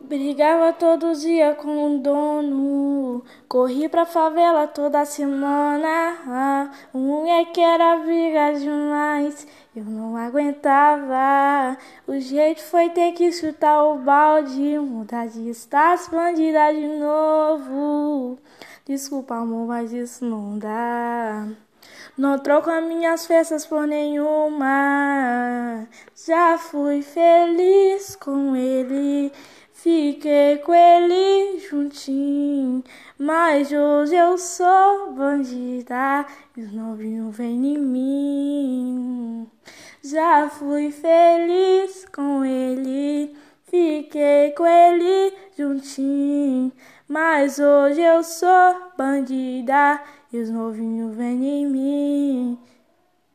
Brigava todo dia com o dono, corri pra favela toda semana. O moleque era briga demais, eu não aguentava. O jeito foi ter que chutar o balde, mudar de status, bandida de novo. Desculpa, amor, mas isso não dá. Não troco as minhas festas por nenhuma. Já fui feliz com ele. Fiquei com ele juntinho, mas hoje eu sou bandida e os novinhos vêm em mim. Já fui feliz com ele, fiquei com ele juntinho, mas hoje eu sou bandida e os novinhos vêm em mim.